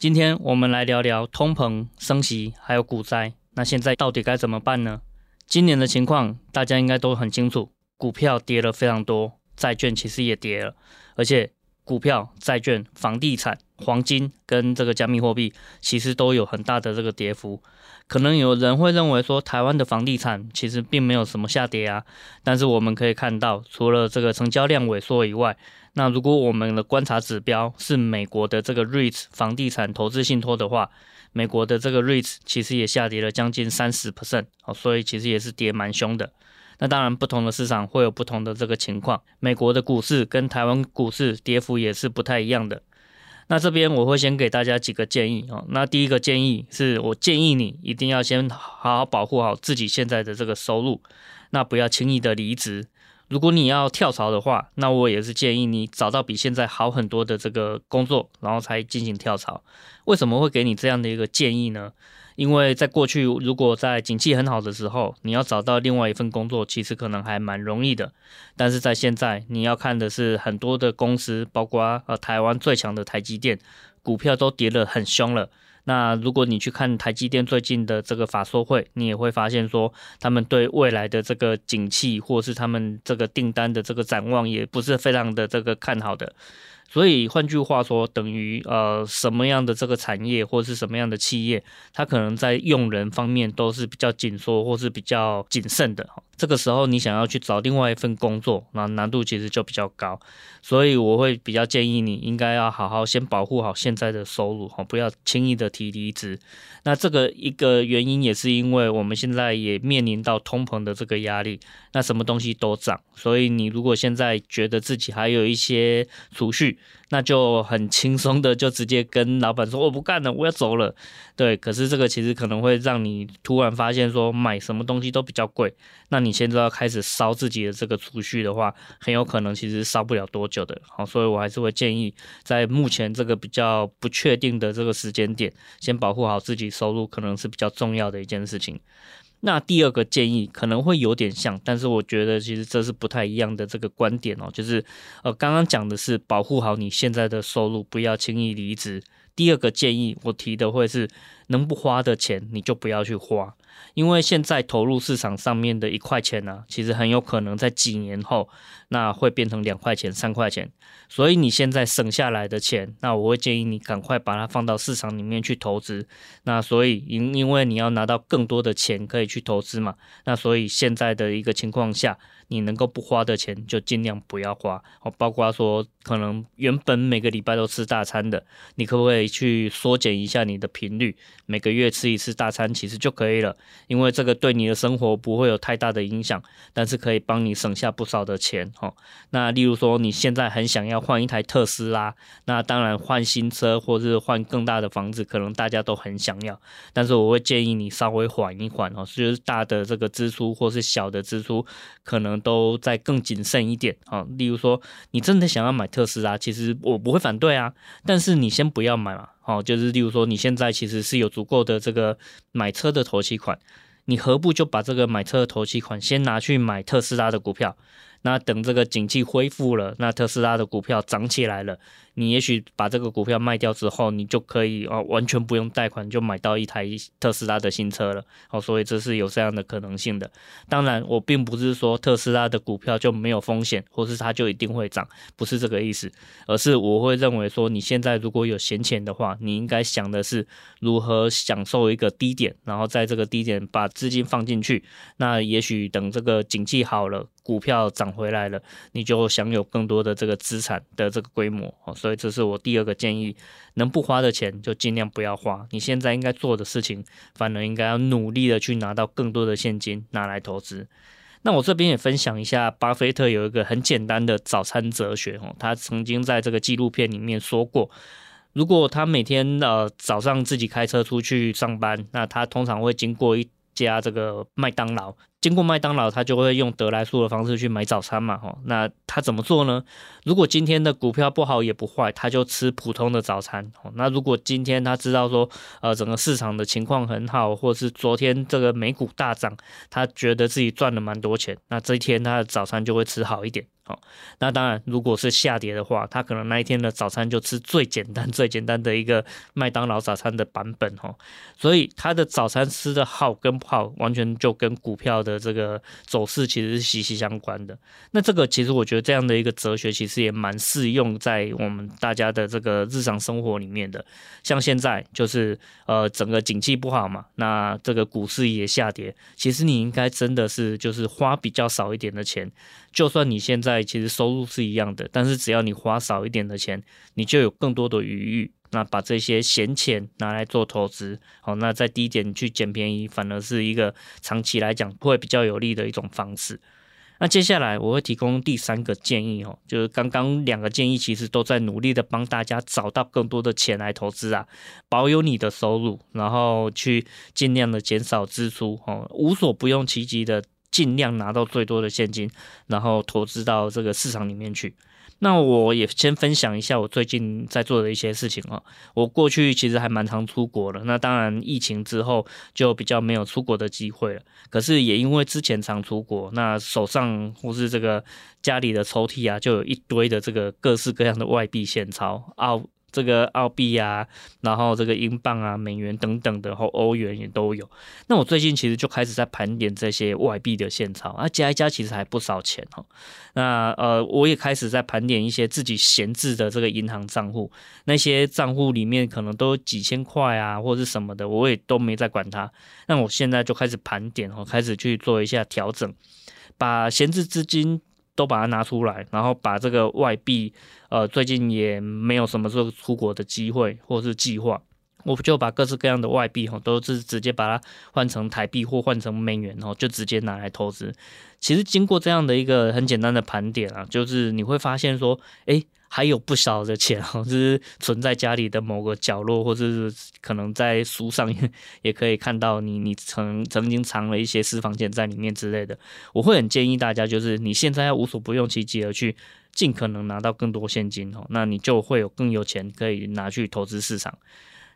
今天我们来聊聊通膨、升息，还有股灾。那现在到底该怎么办呢？今年的情况大家应该都很清楚，股票跌了非常多，债券其实也跌了，而且股票、债券、房地产、黄金跟这个加密货币其实都有很大的这个跌幅。可能有人会认为说，台湾的房地产其实并没有什么下跌啊，但是我们可以看到，除了这个成交量萎缩以外，那如果我们的观察指标是美国的这个 REITs 房地产投资信托的话，美国的这个 REITs 其实也下跌了将近三十 percent，哦，所以其实也是跌蛮凶的。那当然，不同的市场会有不同的这个情况。美国的股市跟台湾股市跌幅也是不太一样的。那这边我会先给大家几个建议哦。那第一个建议是我建议你一定要先好好保护好自己现在的这个收入，那不要轻易的离职。如果你要跳槽的话，那我也是建议你找到比现在好很多的这个工作，然后才进行跳槽。为什么会给你这样的一个建议呢？因为在过去，如果在景气很好的时候，你要找到另外一份工作，其实可能还蛮容易的。但是在现在，你要看的是很多的公司，包括呃台湾最强的台积电，股票都跌得很凶了。那如果你去看台积电最近的这个法说会，你也会发现说，他们对未来的这个景气，或是他们这个订单的这个展望，也不是非常的这个看好的。所以换句话说，等于呃什么样的这个产业或是什么样的企业，它可能在用人方面都是比较紧缩或是比较谨慎的。这个时候你想要去找另外一份工作，那难度其实就比较高。所以我会比较建议你应该要好好先保护好现在的收入，哈，不要轻易的提离职。那这个一个原因也是因为我们现在也面临到通膨的这个压力，那什么东西都涨，所以你如果现在觉得自己还有一些储蓄，那就很轻松的就直接跟老板说我不干了，我要走了。对，可是这个其实可能会让你突然发现说买什么东西都比较贵，那你现在要开始烧自己的这个储蓄的话，很有可能其实烧不了多久的。好，所以我还是会建议在目前这个比较不确定的这个时间点，先保护好自己收入，可能是比较重要的一件事情。那第二个建议可能会有点像，但是我觉得其实这是不太一样的这个观点哦，就是呃刚刚讲的是保护好你现在的收入，不要轻易离职。第二个建议我提的会是，能不花的钱你就不要去花。因为现在投入市场上面的一块钱呢、其实很有可能在几年后，那会变成两块钱、三块钱。所以你现在省下来的钱，那我会建议你赶快把它放到市场里面去投资。那所以因因为你要拿到更多的钱可以去投资嘛，那所以现在的一个情况下，你能够不花的钱就尽量不要花。哦，包括说可能原本每个礼拜都吃大餐的，你可不可以去缩减一下你的频率？每个月吃一次大餐其实就可以了。因为这个对你的生活不会有太大的影响，但是可以帮你省下不少的钱哦。那例如说你现在很想要换一台特斯拉，那当然换新车或是换更大的房子，可能大家都很想要。但是我会建议你稍微缓一缓哦，就是大的这个支出或是小的支出，可能都再更谨慎一点啊。例如说你真的想要买特斯拉，其实我不会反对啊，但是你先不要买嘛。哦，就是例如说，你现在其实是有足够的这个买车的头期款，你何不就把这个买车的头期款先拿去买特斯拉的股票？那等这个景气恢复了，那特斯拉的股票涨起来了。你也许把这个股票卖掉之后，你就可以哦，完全不用贷款就买到一台特斯拉的新车了。哦，所以这是有这样的可能性的。当然，我并不是说特斯拉的股票就没有风险，或是它就一定会涨，不是这个意思，而是我会认为说，你现在如果有闲钱的话，你应该想的是如何享受一个低点，然后在这个低点把资金放进去。那也许等这个景气好了，股票涨回来了，你就享有更多的这个资产的这个规模。哦。所以这是我第二个建议，能不花的钱就尽量不要花。你现在应该做的事情，反而应该要努力的去拿到更多的现金拿来投资。那我这边也分享一下，巴菲特有一个很简单的早餐哲学哦，他曾经在这个纪录片里面说过，如果他每天呃早上自己开车出去上班，那他通常会经过一家这个麦当劳。经过麦当劳，他就会用得来速的方式去买早餐嘛，吼，那他怎么做呢？如果今天的股票不好也不坏，他就吃普通的早餐。哦那如果今天他知道说，呃，整个市场的情况很好，或是昨天这个美股大涨，他觉得自己赚了蛮多钱，那这一天他的早餐就会吃好一点。哦那当然，如果是下跌的话，他可能那一天的早餐就吃最简单、最简单的一个麦当劳早餐的版本哈。所以他的早餐吃的好跟不好，完全就跟股票的的这个走势其实是息息相关的。那这个其实我觉得这样的一个哲学，其实也蛮适用在我们大家的这个日常生活里面的。像现在就是呃整个景气不好嘛，那这个股市也下跌，其实你应该真的是就是花比较少一点的钱。就算你现在其实收入是一样的，但是只要你花少一点的钱，你就有更多的余裕。那把这些闲钱拿来做投资，好，那在低点去捡便宜，反而是一个长期来讲会比较有利的一种方式。那接下来我会提供第三个建议哦，就是刚刚两个建议其实都在努力的帮大家找到更多的钱来投资啊，保有你的收入，然后去尽量的减少支出哦，无所不用其极的。尽量拿到最多的现金，然后投资到这个市场里面去。那我也先分享一下我最近在做的一些事情啊。我过去其实还蛮常出国的，那当然疫情之后就比较没有出国的机会了。可是也因为之前常出国，那手上或是这个家里的抽屉啊，就有一堆的这个各式各样的外币现钞啊。这个澳币啊，然后这个英镑啊、美元等等的，和欧元也都有。那我最近其实就开始在盘点这些外币的现钞，啊，加一加其实还不少钱哦。那呃，我也开始在盘点一些自己闲置的这个银行账户，那些账户里面可能都几千块啊，或者是什么的，我也都没在管它。那我现在就开始盘点哦，开始去做一下调整，把闲置资金。都把它拿出来，然后把这个外币，呃，最近也没有什么时候出国的机会或是计划，我就把各式各样的外币哈，都是直接把它换成台币或换成美元，然后就直接拿来投资。其实经过这样的一个很简单的盘点啊，就是你会发现说，诶。还有不少的钱哦，就是存在家里的某个角落，或者是可能在书上也可以看到你你曾曾经藏了一些私房钱在里面之类的。我会很建议大家，就是你现在要无所不用其极而去尽可能拿到更多现金哦，那你就会有更有钱可以拿去投资市场。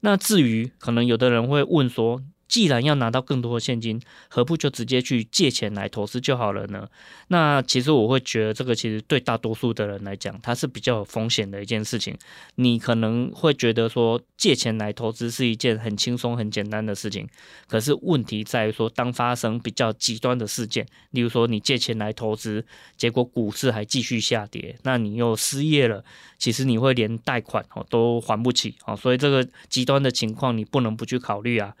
那至于可能有的人会问说，既然要拿到更多的现金，何不就直接去借钱来投资就好了呢？那其实我会觉得，这个其实对大多数的人来讲，它是比较有风险的一件事情。你可能会觉得说，借钱来投资是一件很轻松、很简单的事情。可是问题在于说，当发生比较极端的事件，例如说你借钱来投资，结果股市还继续下跌，那你又失业了，其实你会连贷款哦都还不起哦。所以这个极端的情况，你不能不去考虑啊。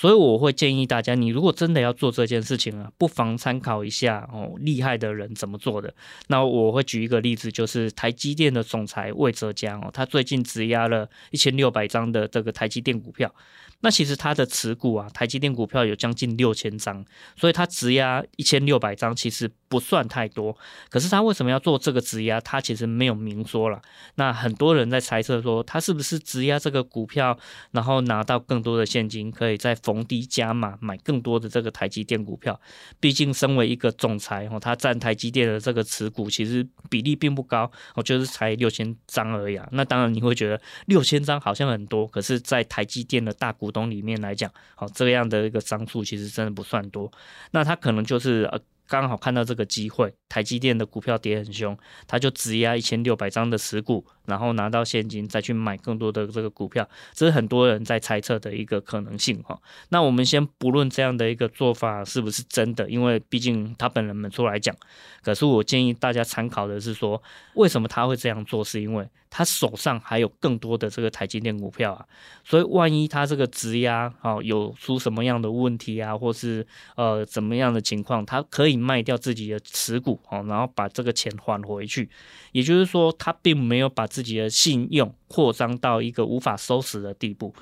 所以我会建议大家，你如果真的要做这件事情啊，不妨参考一下哦，厉害的人怎么做的。那我会举一个例子，就是台积电的总裁魏哲家哦，他最近质押了一千六百张的这个台积电股票。那其实他的持股啊，台积电股票有将近六千张，所以他质押一千六百张其实不算太多。可是他为什么要做这个质押？他其实没有明说了。那很多人在猜测说，他是不是质押这个股票，然后拿到更多的现金，可以再逢低加码买更多的这个台积电股票？毕竟身为一个总裁哦，他占台积电的这个持股其实比例并不高，哦，就是才六千张而已啊。那当然你会觉得六千张好像很多，可是，在台积电的大股股东里面来讲，好，这样的一个张数其实真的不算多，那他可能就是呃。刚好看到这个机会，台积电的股票跌很凶，他就质押一千六百张的持股，然后拿到现金再去买更多的这个股票，这是很多人在猜测的一个可能性哈。那我们先不论这样的一个做法是不是真的，因为毕竟他本人们出来讲，可是我建议大家参考的是说，为什么他会这样做，是因为他手上还有更多的这个台积电股票啊，所以万一他这个质押啊有出什么样的问题啊，或是呃怎么样的情况，他可以。卖掉自己的持股哦，然后把这个钱还回去，也就是说，他并没有把自己的信用扩张到一个无法收拾的地步。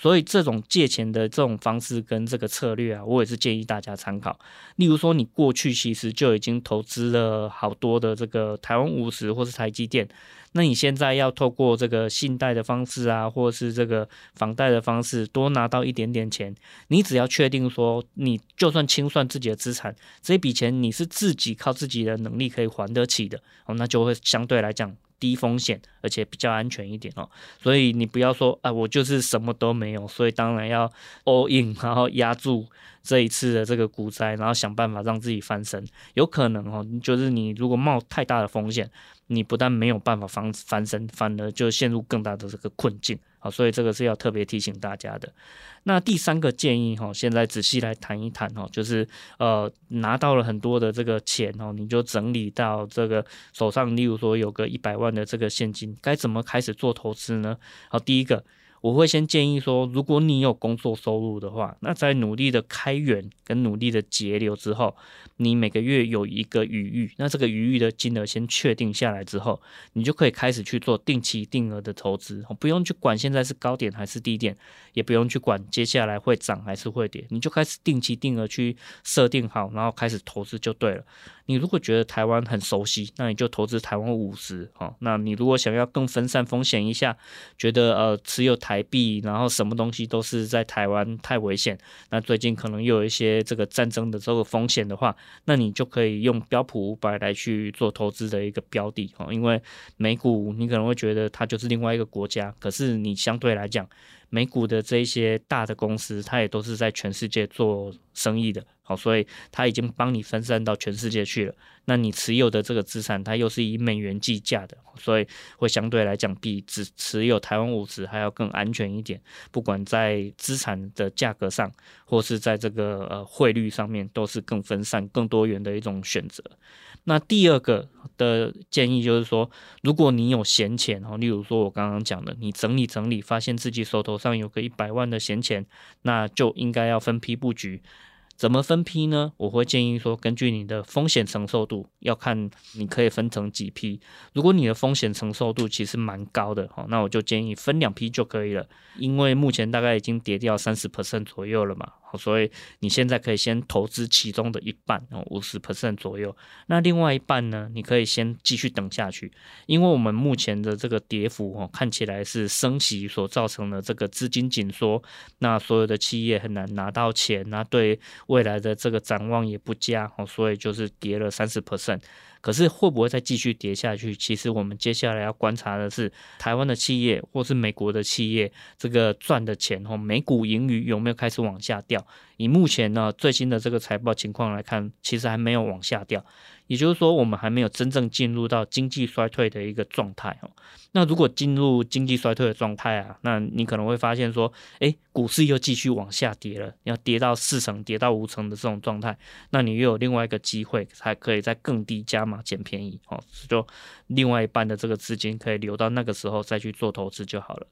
所以这种借钱的这种方式跟这个策略啊，我也是建议大家参考。例如说，你过去其实就已经投资了好多的这个台湾五十或是台积电，那你现在要透过这个信贷的方式啊，或是这个房贷的方式多拿到一点点钱，你只要确定说，你就算清算自己的资产，这笔钱你是自己靠自己的能力可以还得起的，哦，那就会相对来讲。低风险，而且比较安全一点哦，所以你不要说啊，我就是什么都没有，所以当然要 all in，然后压住这一次的这个股灾，然后想办法让自己翻身。有可能哦，就是你如果冒太大的风险，你不但没有办法翻翻身，反而就陷入更大的这个困境。好，所以这个是要特别提醒大家的。那第三个建议哈，现在仔细来谈一谈哈，就是呃拿到了很多的这个钱哦，你就整理到这个手上，例如说有个一百万的这个现金，该怎么开始做投资呢？好，第一个。我会先建议说，如果你有工作收入的话，那在努力的开源跟努力的节流之后，你每个月有一个余裕，那这个余裕的金额先确定下来之后，你就可以开始去做定期定额的投资，不用去管现在是高点还是低点，也不用去管接下来会涨还是会跌，你就开始定期定额去设定好，然后开始投资就对了。你如果觉得台湾很熟悉，那你就投资台湾五十，哦，那你如果想要更分散风险一下，觉得呃持有台币，然后什么东西都是在台湾太危险。那最近可能又有一些这个战争的这个风险的话，那你就可以用标普五百来去做投资的一个标的哦。因为美股你可能会觉得它就是另外一个国家，可是你相对来讲，美股的这一些大的公司，它也都是在全世界做生意的。好，所以它已经帮你分散到全世界去了。那你持有的这个资产，它又是以美元计价的，所以会相对来讲比只持有台湾五十还要更安全一点。不管在资产的价格上，或是在这个呃汇率上面，都是更分散、更多元的一种选择。那第二个的建议就是说，如果你有闲钱哦，例如说我刚刚讲的，你整理整理，发现自己手头上有个一百万的闲钱，那就应该要分批布局。怎么分批呢？我会建议说，根据你的风险承受度，要看你可以分成几批。如果你的风险承受度其实蛮高的，那我就建议分两批就可以了。因为目前大概已经跌掉三十 percent 左右了嘛。所以你现在可以先投资其中的一半哦，五十 percent 左右。那另外一半呢，你可以先继续等下去，因为我们目前的这个跌幅哦，看起来是升息所造成的这个资金紧缩，那所有的企业很难拿到钱，那对未来的这个展望也不佳哦，所以就是跌了三十 percent。可是会不会再继续跌下去？其实我们接下来要观察的是台湾的企业或是美国的企业，这个赚的钱哦，每股盈余有没有开始往下掉？以目前呢最新的这个财报情况来看，其实还没有往下掉。也就是说，我们还没有真正进入到经济衰退的一个状态哦。那如果进入经济衰退的状态啊，那你可能会发现说，诶，股市又继续往下跌了，要跌到四成、跌到五成的这种状态，那你又有另外一个机会，才可以在更低加码捡便宜哦。就另外一半的这个资金可以留到那个时候再去做投资就好了。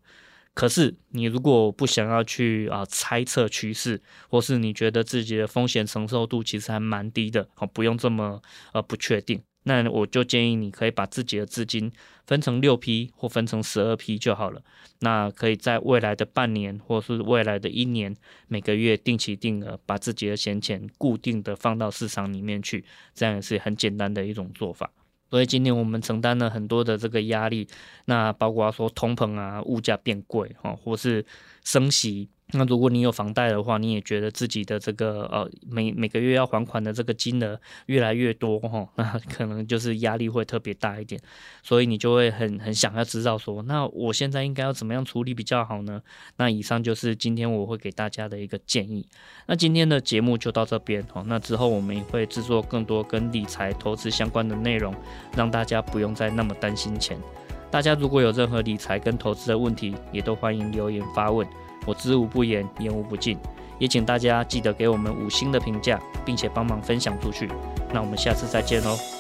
可是，你如果不想要去啊猜测趋势，或是你觉得自己的风险承受度其实还蛮低的，哦，不用这么呃不确定，那我就建议你可以把自己的资金分成六批或分成十二批就好了。那可以在未来的半年或是未来的一年，每个月定期定额把自己的闲钱固定的放到市场里面去，这样也是很简单的一种做法。所以今年我们承担了很多的这个压力，那包括说通膨啊，物价变贵哈，或是升息。那如果你有房贷的话，你也觉得自己的这个呃每每个月要还款的这个金额越来越多哈，那可能就是压力会特别大一点，所以你就会很很想要知道说，那我现在应该要怎么样处理比较好呢？那以上就是今天我会给大家的一个建议。那今天的节目就到这边哦，那之后我们也会制作更多跟理财投资相关的内容，让大家不用再那么担心钱。大家如果有任何理财跟投资的问题，也都欢迎留言发问。我知无不言，言无不尽，也请大家记得给我们五星的评价，并且帮忙分享出去。那我们下次再见喽。